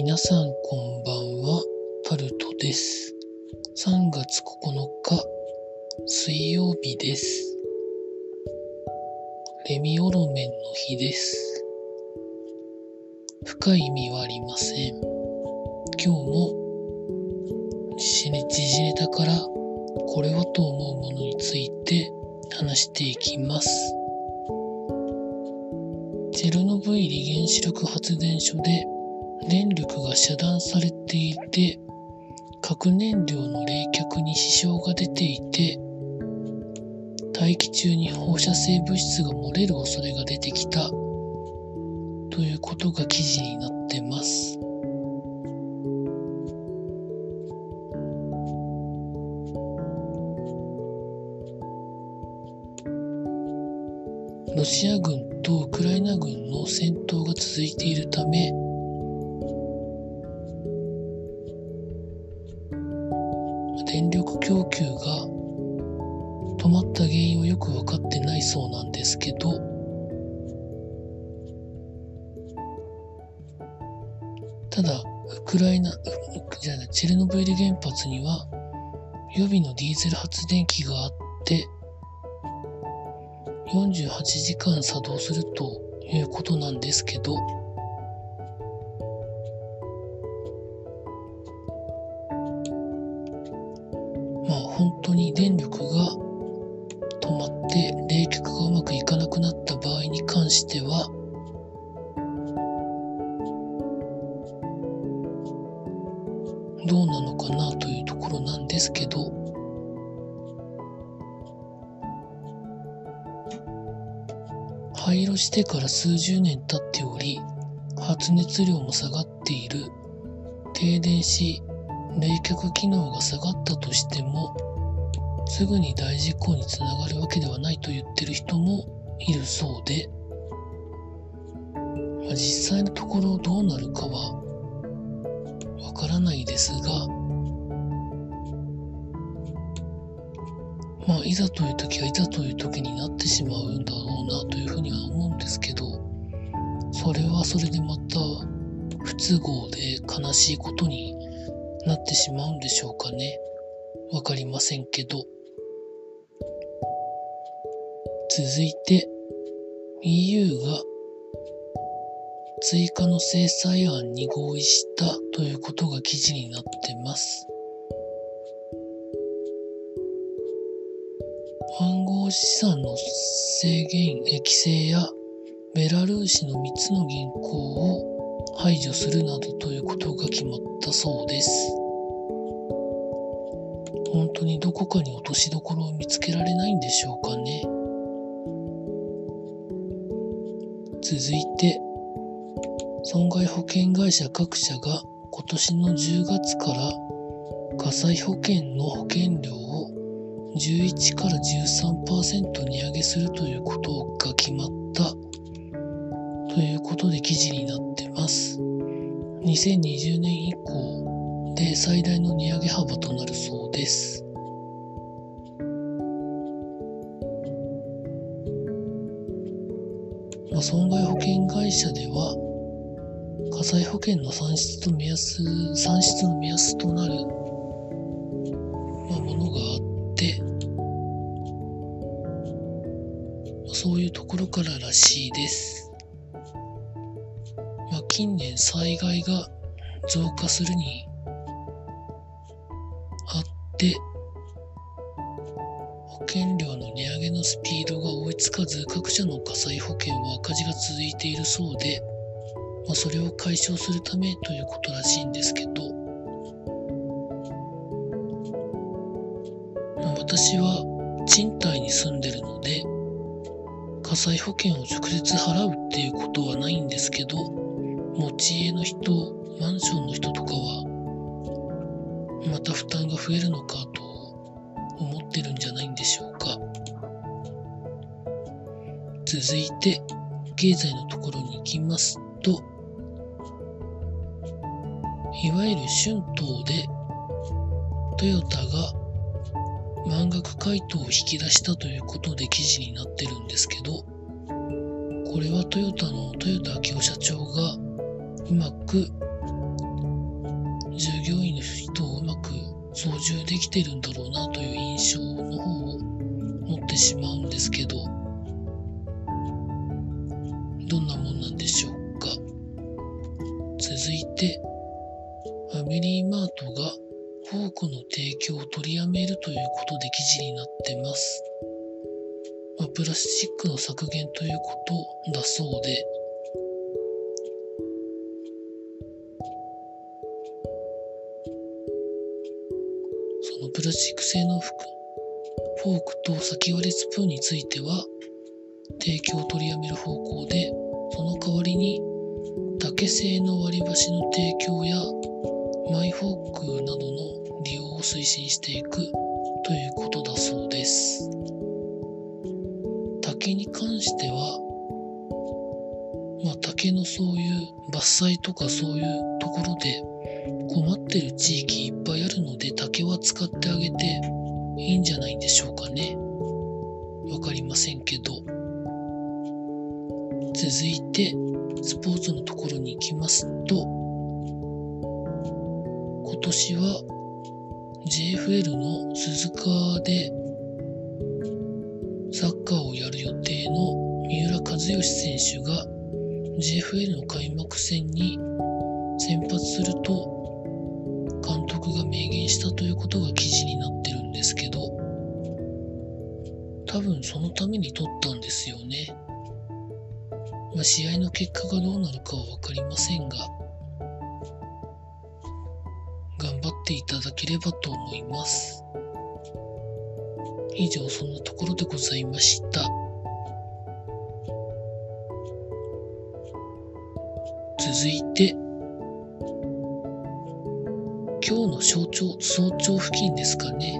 皆さんこんばんは、タルトです。3月9日、水曜日です。レミオロメンの日です。深い意味はありません。今日も時事ネ時事ネタからこれはと思うものについて話していきます。チェルノブイリ原子力発電所で電力が遮断されていて核燃料の冷却に支障が出ていて大気中に放射性物質が漏れる恐れが出てきたということが記事になってます。ロシア軍とウクライナ軍の戦闘が続いているため電力供給が止まった原因はよく分かってないそうなんですけどただウクライナじゃないチェルノブイリ原発には予備のディーゼル発電機があって48時間作動するということなんですけど本当に電力が止まって冷却がうまくいかなくなった場合に関してはどうなのかなというところなんですけど廃炉してから数十年経っており発熱量も下がっている。停電し冷却機能が下がったとしてもすぐに大事故につながるわけではないと言ってる人もいるそうで、まあ、実際のところどうなるかはわからないですがまあいざという時はいざという時になってしまうんだろうなというふうには思うんですけどそれはそれでまた不都合で悲しいことになってしまうんでしょうかね。わかりませんけど。続いて、EU が追加の制裁案に合意したということが記事になってます。暗号資産の制限、規制やベラルーシの3つの銀行を排除するなどということが決まったそうです。本当にどこかに落としどころを見つけられないんでしょうかね。続いて、損害保険会社各社が今年の10月から火災保険の保険料を11から13%値上げするということが決まったということで記事になってます。2020年以降で最大の値上げ幅となるそうです。まあ、損害保険会社では火災保険の算出と目安算出の目安となる、まあ、ものがあって、まあそういうところかららしいです。まあ、近年災害が増加するにあって保険料の値上げのスピードが追いつかず各社の火災保険は赤字が続いているそうで、まあ、それを解消するためということらしいんですけど、まあ、私は賃貸に住んでるので火災保険を直接払うっていうことはないんですけど持ち家の人マンションの人とかはまた負担が増えるのかとってるんじゃないんでしょうか。続いて経済のところに行きますといわゆる春闘でトヨタが満額回答を引き出したということで記事になってるんですけどこれはトヨタの豊田明夫社長がうまく従業員の人をうまく操縦できてるんだろうなという象の方を持ってしまうんですけど、どんなもんなんでしょうか？続いて、ファミリーマートがフォークの提供を取りやめるということで記事になってます。まあ、プラスチックの削減ということだそうで、プラスチック製の服、フォークと先割れスプーンについては、提供を取りやめる方向で、その代わりに竹製の割り箸の提供やマイフォークなどの利用を推進していくということだそうです。竹に関しては、まあ、竹のそういう伐採とかそういうところで困ってる地域いっぱいあるので竹は使ってあげていいんじゃないんでしょうかね。わかりませんけど。続いて、スポーツのところに行きますと、今年は JFL の鈴鹿でサッカーをやる予定の三浦知良選手が JFL の開幕戦に先発するとことが記事になってるんですけど多分そのために取ったんですよね。まあ、試合の結果がどうなるかは分かりませんが頑張っていただければと思います。以上そんなところでございました。続いて、今日の早朝、早朝付近ですかね。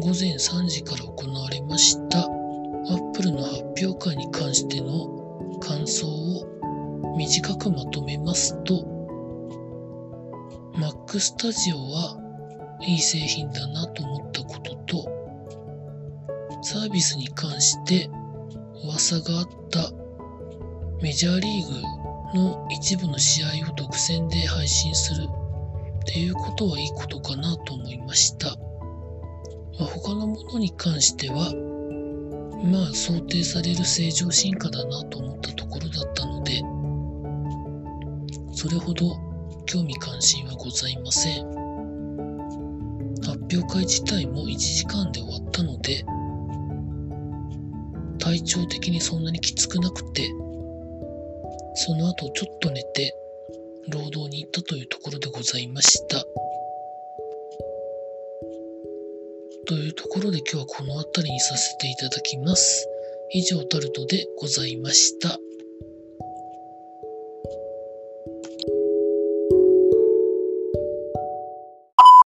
午前3時から行われました、アップルの発表会に関しての感想を短くまとめますと、Mac Studio はいい製品だなと思ったことと、サービスに関して噂があったメジャーリーグの一部の試合を独占で配信するていうことはいいことかなと思いました。まあ、他のものに関しては、まあ想定される正常進化だなと思ったところだったので、それほど興味関心はございません。発表会自体も1時間で終わったので、体調的にそんなにきつくなくて、その後ちょっと寝て、労働に行ったというところでございました。というところで今日はこの辺りにさせていただきます。以上タルトでございました。